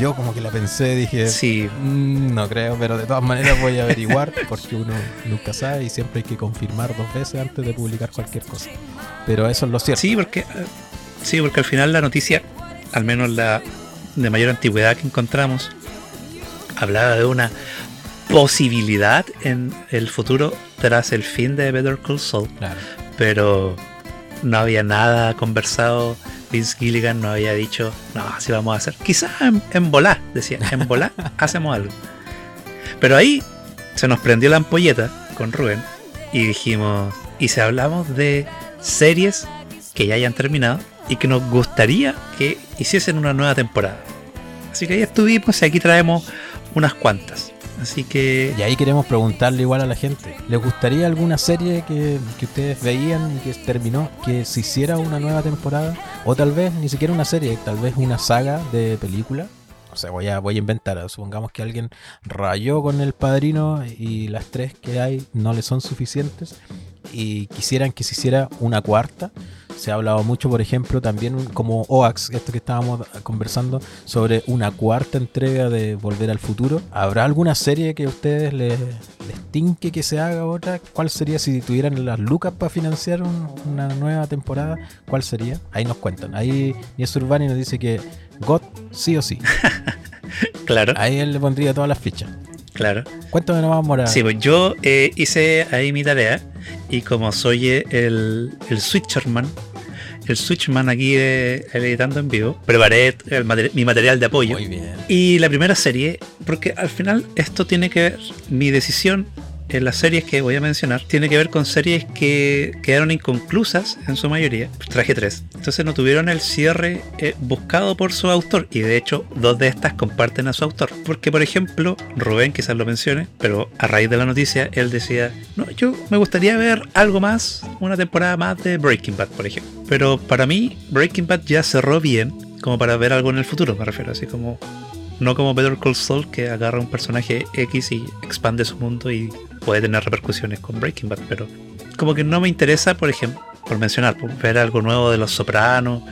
Yo como que la pensé, dije, Sí, "Mm, no creo, pero de todas maneras voy a averiguar porque uno nunca sabe y siempre hay que confirmar dos veces antes de publicar cualquier cosa. Pero eso es lo cierto. sí, porque, eh, sí, porque al final la noticia, al menos la de mayor antigüedad que encontramos, hablaba de una posibilidad en el futuro tras el fin de Better Call Saul. Claro. pero no había nada conversado. Vince Gilligan no había dicho, no, así vamos a hacer. Quizás en, en volá, decía, en volá hacemos algo. Pero ahí se nos prendió la ampolleta con Rubén y dijimos, y si hablamos de series que ya hayan terminado y que nos gustaría que hiciesen una nueva temporada. Así que ahí estuvimos y aquí traemos unas cuantas. Así que Y ahí queremos preguntarle igual a la gente. ¿Les gustaría alguna serie que, que ustedes veían y que terminó, que se hiciera una nueva temporada? O tal vez ni siquiera una serie, tal vez una saga de película. O sea, voy a, voy a inventar. Supongamos que alguien rayó con el padrino y las tres que hay no le son suficientes y quisieran que se hiciera una cuarta. Se ha hablado mucho, por ejemplo, también como OAX, esto que estábamos conversando, sobre una cuarta entrega de Volver al Futuro. ¿Habrá alguna serie que a ustedes les, les tinque que se haga otra? ¿Cuál sería si tuvieran las lucas para financiar un- una nueva temporada? ¿Cuál sería? Ahí nos cuentan. Ahí Nies Urbani nos dice que God sí o sí. claro, Ahí él le pondría todas las fichas. Claro. Cuéntame nomás, Mora. Sí, pues yo eh, hice ahí mi tarea y como soy el, el switcherman, el switchman aquí eh, editando en vivo, preparé el mi material de apoyo. Muy bien. Y la primera serie, porque al final esto tiene que ver, mi decisión en las series que voy a mencionar, tiene que ver con series que quedaron inconclusas en su mayoría. Traje tres. Entonces no tuvieron el cierre eh, buscado por su autor. Y de hecho, dos de estas comparten a su autor. Porque, por ejemplo, Rubén quizás lo mencione, pero a raíz de la noticia, él decía, no, yo me gustaría ver algo más, una temporada más de Breaking Bad, por ejemplo. Pero para mí, Breaking Bad ya cerró bien, como para ver algo en el futuro, me refiero, así como no como Better Call Saul que agarra un personaje X y expande su mundo y puede tener repercusiones con Breaking Bad, pero como que no me interesa, por ejemplo, por mencionar, pues, ver algo nuevo de Los Sopranos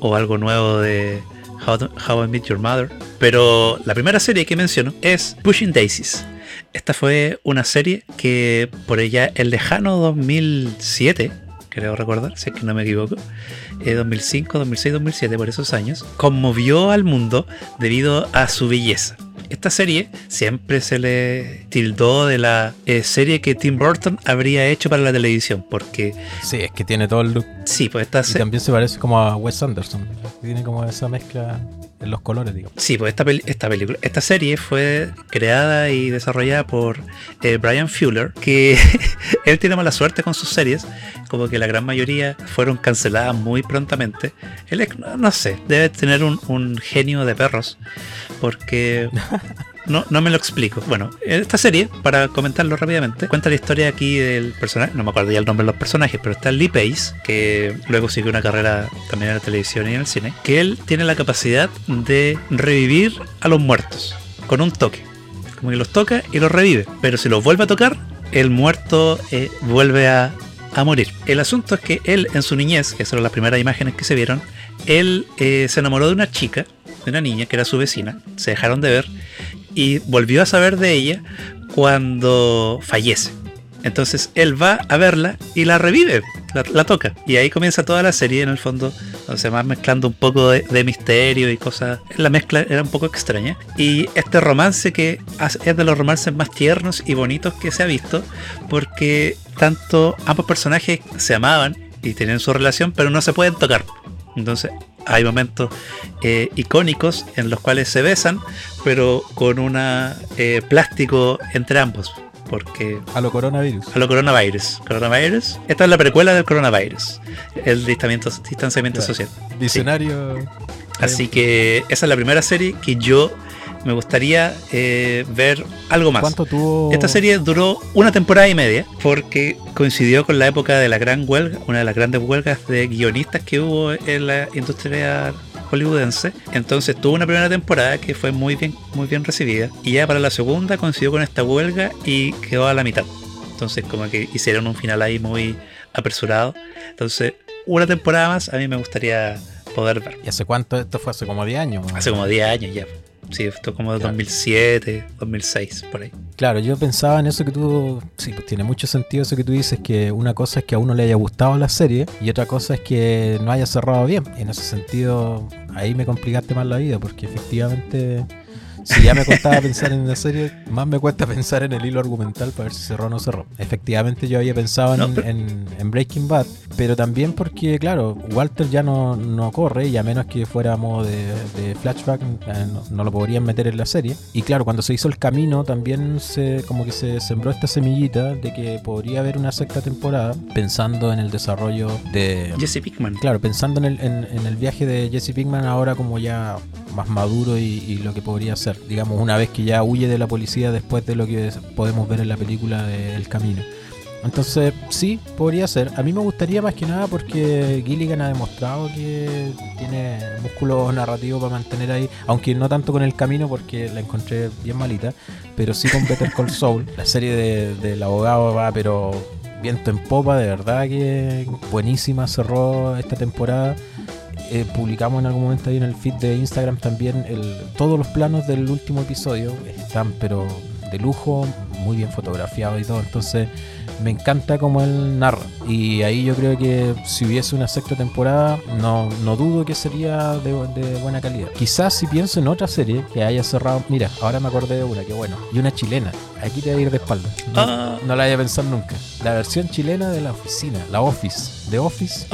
o algo nuevo de How, How I Met Your Mother. Pero la primera serie que menciono es Pushing Daisies. Esta fue una serie que por ella el lejano 2007, creo recordar, si es que no me equivoco, eh, 2005, 2006, 2007, por esos años, conmovió al mundo debido a su belleza. Esta serie siempre se le tildó de la eh, serie que Tim Burton habría hecho para la televisión, porque Sí, es que tiene todo el look. sí, pues esta Y se- también se parece como a Wes Anderson. Tiene como esa mezcla en los colores, digamos. Sí, pues esta, esta película, esta serie fue creada y desarrollada por eh, Brian Fuller, que él tiene mala suerte con sus series, como que la gran mayoría fueron canceladas muy prontamente. Él es, no, no sé, debe tener un, un genio de perros, porque no, no me lo explico. Bueno, esta serie, para comentarlo rápidamente, cuenta la historia aquí del personaje, no me acuerdo ya el nombre de los personajes, pero está Lee Pace, que luego siguió una carrera también en la televisión y en el cine, que él tiene la capacidad de revivir a los muertos con un toque. Como que los toca y los revive, pero si los vuelve a tocar, el muerto eh, vuelve a, morir. El asunto es que él en su niñez, que son las primeras imágenes que se vieron, él eh, se enamoró de una chica, de una niña que era su vecina, se dejaron de ver y volvió a saber de ella cuando fallece. Entonces él va a verla y la revive, la, toca. Y ahí comienza toda la serie en el fondo, donde se va mezclando un poco de, de misterio y cosas. La mezcla era un poco extraña. Y este romance que es de los romances más tiernos y bonitos que se ha visto, porque tanto ambos personajes se amaban y tenían su relación, pero no se pueden tocar. Entonces hay momentos eh, icónicos en los cuales se besan, pero con un plástico entre ambos. Porque A lo coronavirus. a lo coronavirus. Coronavirus. Esta es la precuela del coronavirus. El distanciamiento, social. Visionario. Así que esa es la primera serie que yo me gustaría eh, ver algo más. ¿Cuánto tuvo? Esta serie duró una temporada y media porque coincidió con la época de la gran huelga, una de las grandes huelgas de guionistas que hubo en la industria hollywoodense. Entonces tuvo una primera temporada que fue muy bien, muy bien recibida. Y ya para la segunda coincidió con esta huelga y quedó a la mitad. Entonces como que hicieron un final ahí muy apresurado. Entonces una temporada más a mí me gustaría poder ver. ¿Y hace cuánto? Esto fue hace como 10 años. Hace como 10 años ya. Sí, esto como de Claro. 2007, 2006, por ahí. Claro, yo pensaba en eso que tú. Sí, pues tiene mucho sentido eso que tú dices, que una cosa es que a uno le haya gustado la serie y otra cosa es que no haya cerrado bien. En ese sentido, ahí me complicaste más la vida, porque efectivamente, si ya me costaba pensar en la serie, más me cuesta pensar en el hilo argumental para ver si cerró o no cerró. Efectivamente, yo había pensado en, No, pero- en- en Breaking Bad, pero también porque, claro, Walter ya no, no corre y a menos que fuera modo de, de flashback, eh, no, no lo podrían meter en la serie. Y claro, cuando se hizo el camino, también se como que se sembró esta semillita de que podría haber una sexta temporada, pensando en el desarrollo de. Jesse Pickman. Claro, pensando en el, en, en el viaje de Jesse Pinkman ahora como ya más maduro y, y lo que podría ser, digamos, una vez que ya huye de la policía después de lo que podemos ver en la película de El Camino. Entonces, sí, podría ser. A mí me gustaría más que nada porque Gilligan ha demostrado que tiene músculo narrativo para mantener ahí, aunque no tanto con El Camino porque la encontré bien malita, pero sí con Better Call Saul. La serie de- del abogado va, pero viento en popa, de verdad que buenísima, cerró esta temporada. Eh, publicamos en algún momento ahí en el feed de Instagram también el, todos los planos del último episodio. Están pero de lujo, muy bien fotografiados y todo, entonces me encanta como él narra y ahí yo creo que si hubiese una sexta temporada no, no dudo que sería de, de buena calidad. Quizás si pienso en otra serie que haya cerrado, mira, ahora me acordé de una, que bueno, y una chilena, aquí te voy a ir de espalda, no, Ah. no la había pensado nunca, la versión chilena de la oficina, la Office, de Office,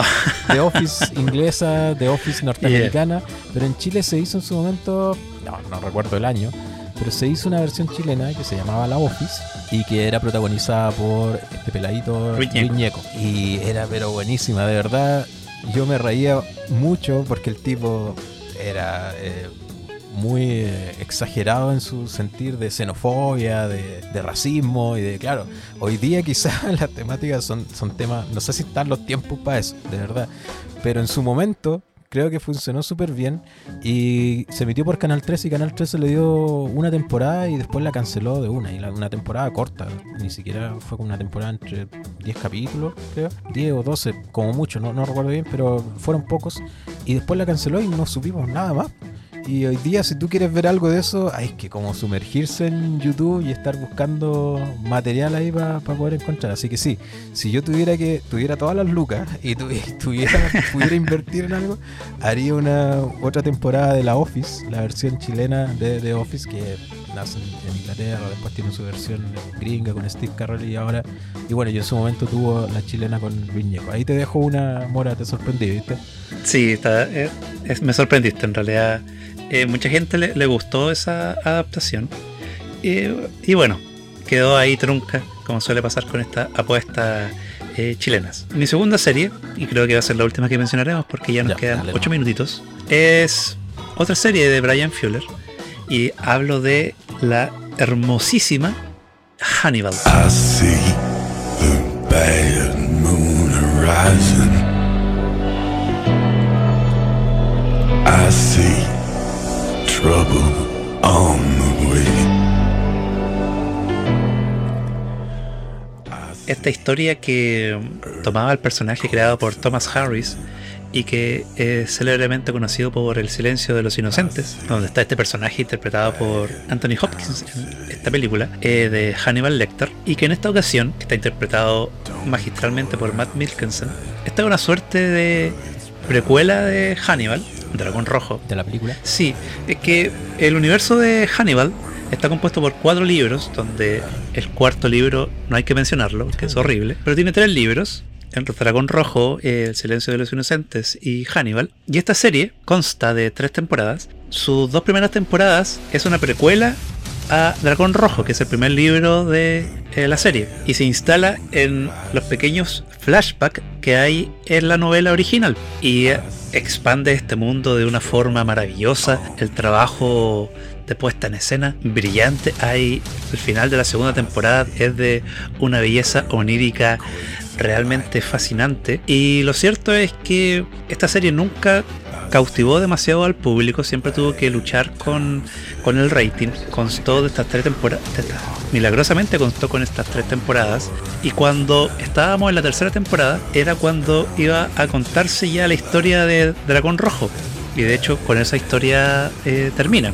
de Office inglesa, de Office norteamericana, pero en Chile se hizo en su momento, no, no recuerdo el año, pero se hizo una versión chilena que se llamaba La Office y que era protagonizada por este peladito Luis Ñeco. Luis Ñeco. Y era pero buenísima, de verdad. Yo me reía mucho porque el tipo era eh, muy eh, exagerado en su sentir de xenofobia, de, de racismo y de, claro, hoy día quizás las temáticas son, son temas, no sé si están los tiempos para eso, de verdad, pero en su momento creo que funcionó súper bien y se emitió por Canal 13 y Canal 13 le dio una temporada y después la canceló de una, y una temporada corta, ni siquiera fue como una temporada entre 10 capítulos, creo, 10 o 12, como mucho, no, no recuerdo bien, pero fueron pocos y después la canceló y no supimos nada más. Y hoy día, si tú quieres ver algo de eso, hay que como sumergirse en YouTube y estar buscando material ahí para poder encontrar. Así que sí, si yo tuviera que tuviera todas las lucas y tuvi- tuviera, pudiera invertir en algo, haría una otra temporada de la Office, la versión chilena de, de Office que nace en, Inglaterra, después tiene su versión gringa con Steve Carell y ahora. Y bueno, yo en su momento tuvo la chilena con Luis Ñeco. Ahí te dejo una mora, te sorprendí, ¿viste? Sí, está, eh, es- me sorprendiste en realidad. Eh, mucha gente le, le gustó esa adaptación. Eh, y bueno, quedó ahí trunca, como suele pasar con estas apuestas eh, chilenas. Mi segunda serie, y creo que va a ser la última que mencionaremos porque ya nos Ya, quedan dale, 8 no. minutitos, es otra serie de Brian Fuller. Y hablo de la hermosísima Hannibal. I see the bad moon rising. I see esta historia que tomaba el personaje creado por Thomas Harris y que es célebremente conocido por El silencio de los inocentes, donde está este personaje interpretado por Anthony Hopkins en esta película eh, de Hannibal Lecter, y que en esta ocasión, está interpretado magistralmente por Matt Wilkinson, esta es una suerte de precuela de Hannibal, Dragón Rojo, De la película. Sí, es que el universo de Hannibal está compuesto por cuatro libros, donde el cuarto libro no hay que mencionarlo, que es horrible, pero tiene tres libros. El Dragón Rojo, El Silencio de los Inocentes y Hannibal. Y esta serie consta de tres temporadas. Sus dos primeras temporadas es una precuela a Dragón Rojo, que es el primer libro de eh, la serie. Y se instala en los pequeños flashbacks que hay en la novela original. Y eh, expande este mundo de una forma maravillosa. El trabajo de puesta en escena brillante. Hay el final de la segunda temporada es de una belleza onírica realmente fascinante. Y lo cierto es que esta serie nunca cautivó demasiado al público, siempre tuvo que luchar con, con el rating. Constó de estas tres temporadas, milagrosamente constó con estas tres temporadas. Y cuando estábamos en la tercera temporada, era cuando iba a contarse ya la historia de Dragón Rojo. Y de hecho, con esa historia eh, termina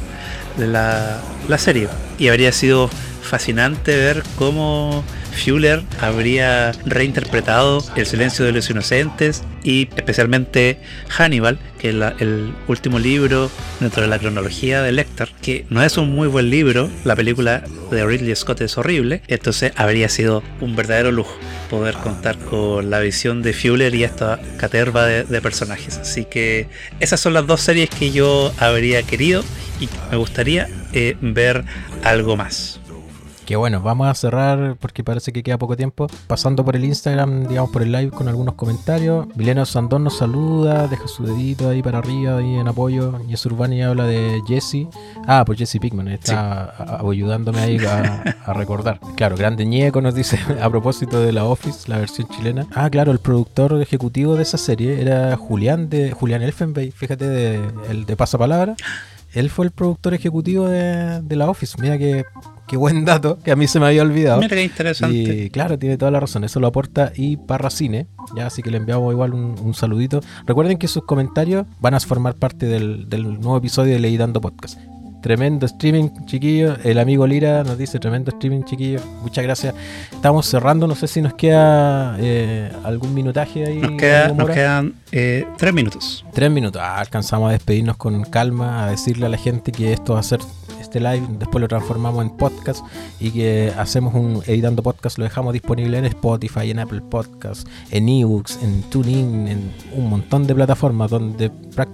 la, la serie. Y habría sido fascinante ver cómo Fuller habría reinterpretado El silencio de los inocentes y especialmente Hannibal, que es el último libro dentro de la cronología de Lecter, que no es un muy buen libro, la película de Ridley Scott es horrible, entonces habría sido un verdadero lujo poder contar con la visión de Fuller y esta caterva de, personajes. Así que esas son las dos series que yo habría querido y me gustaría eh, ver algo más. Que bueno, vamos a cerrar porque parece que queda poco tiempo. Pasando por el Instagram, digamos por el live con algunos comentarios. Milena Sandón nos saluda, deja su dedito ahí para arriba, ahí en apoyo. Y Urbani habla de Jesse. Ah, pues Jesse Pickman, está ayudándome ahí a, recordar. Claro, Grande Ñeco nos dice a propósito de la Office, la versión chilena. Ah, claro, el productor ejecutivo de esa serie era Julián de Julián Elfenbey, fíjate, de, el de Pasapalabra. Él fue el productor ejecutivo de, de la Office. Mira que Qué buen dato, que a mí se me había olvidado. Mira qué interesante. Y claro, tiene toda la razón. Eso lo aporta y Parracine. Ya, así que le enviamos igual un, saludito. Recuerden que sus comentarios van a formar parte del, del nuevo episodio de Ley Dando Podcast. Tremendo streaming, chiquillo. El amigo Lira nos dice tremendo streaming, chiquillo. Muchas gracias. Estamos cerrando. No sé si nos queda eh, algún minutaje ahí. Nos, quedan eh, tres minutos. Tres minutos. Ah, alcanzamos a despedirnos con calma, a decirle a la gente que esto va a ser este live, después lo transformamos en podcast y que hacemos un editando podcast, lo dejamos disponible en Spotify, en Apple Podcasts, en ebooks, en TuneIn, en un montón de plataformas donde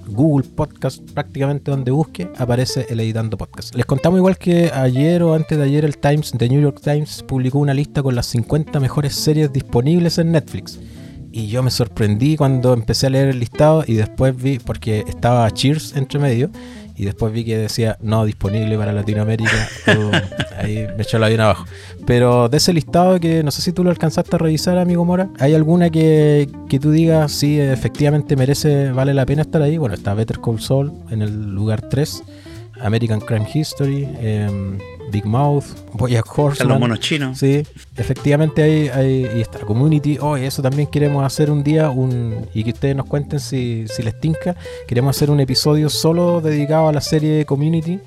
Google Podcast, prácticamente donde busque, aparece el editando podcast. Les contamos igual que ayer o antes de ayer el Times, The New York Times, publicó una lista con las 50 mejores series disponibles en Netflix y yo me sorprendí cuando empecé a leer el listado y después vi, porque estaba Cheers entre medio, y después vi que decía no disponible para Latinoamérica. ahí me echó la bien abajo. Pero de ese listado que no sé si tú lo alcanzaste a revisar, amigo Mora, ¿hay alguna que, que tú digas si efectivamente merece, vale la pena estar ahí? Bueno, está Better Call Saul en el lugar 3, American Crime History, eh, Big Mouth, Boyack Horseman. los monos chinos. Sí, efectivamente hay, hay y está Community. Oh, eso también queremos hacer un día un y que ustedes nos cuenten si, si les tinca. Queremos hacer un episodio solo dedicado a la serie Community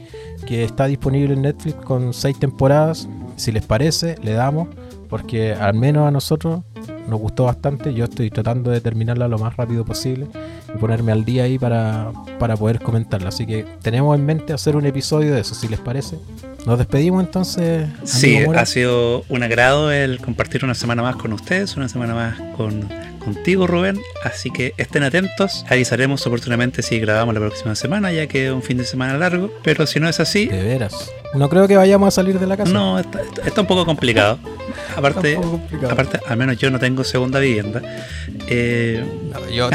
que está disponible en Netflix con seis temporadas. Si les parece, le damos porque al menos a nosotros nos gustó bastante. Yo estoy tratando de terminarla lo más rápido posible y ponerme al día ahí para, para poder comentarla. Así que tenemos en mente hacer un episodio de eso, si les parece. Nos despedimos entonces. Sí, ha sido un agrado el compartir una semana más con ustedes, una semana más con contigo, Rubén. Así que estén atentos. Avisaremos oportunamente si grabamos la próxima semana, ya que es un fin de semana largo. Pero si no es así. De veras. No creo que vayamos a salir de la casa. No, está, un poco complicado. Aparte, aparte, al menos yo no tengo segunda vivienda. Eh, yo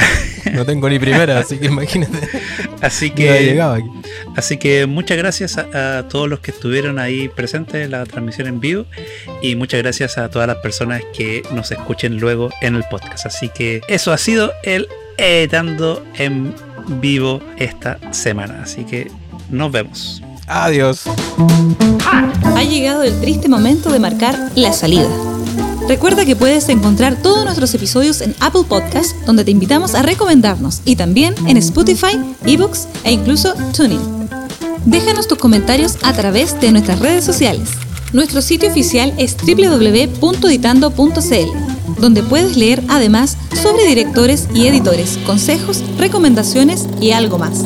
no tengo ni primera, así que imagínate. Así que, así que muchas gracias a, a, todos los que estuvieron ahí presentes en la transmisión en vivo y muchas gracias a todas las personas que nos escuchen luego en el podcast. Así que eso ha sido el editando en vivo esta semana. Así que nos vemos. Adiós. Ha llegado el triste momento de marcar la salida. Recuerda que puedes encontrar todos nuestros episodios en Apple Podcasts, donde te invitamos a recomendarnos, y también en Spotify, eBooks e incluso Tuning. Déjanos tus comentarios a través de nuestras redes sociales. Nuestro sitio oficial es www.editando.cl, donde puedes leer además sobre directores y editores, consejos, recomendaciones y algo más.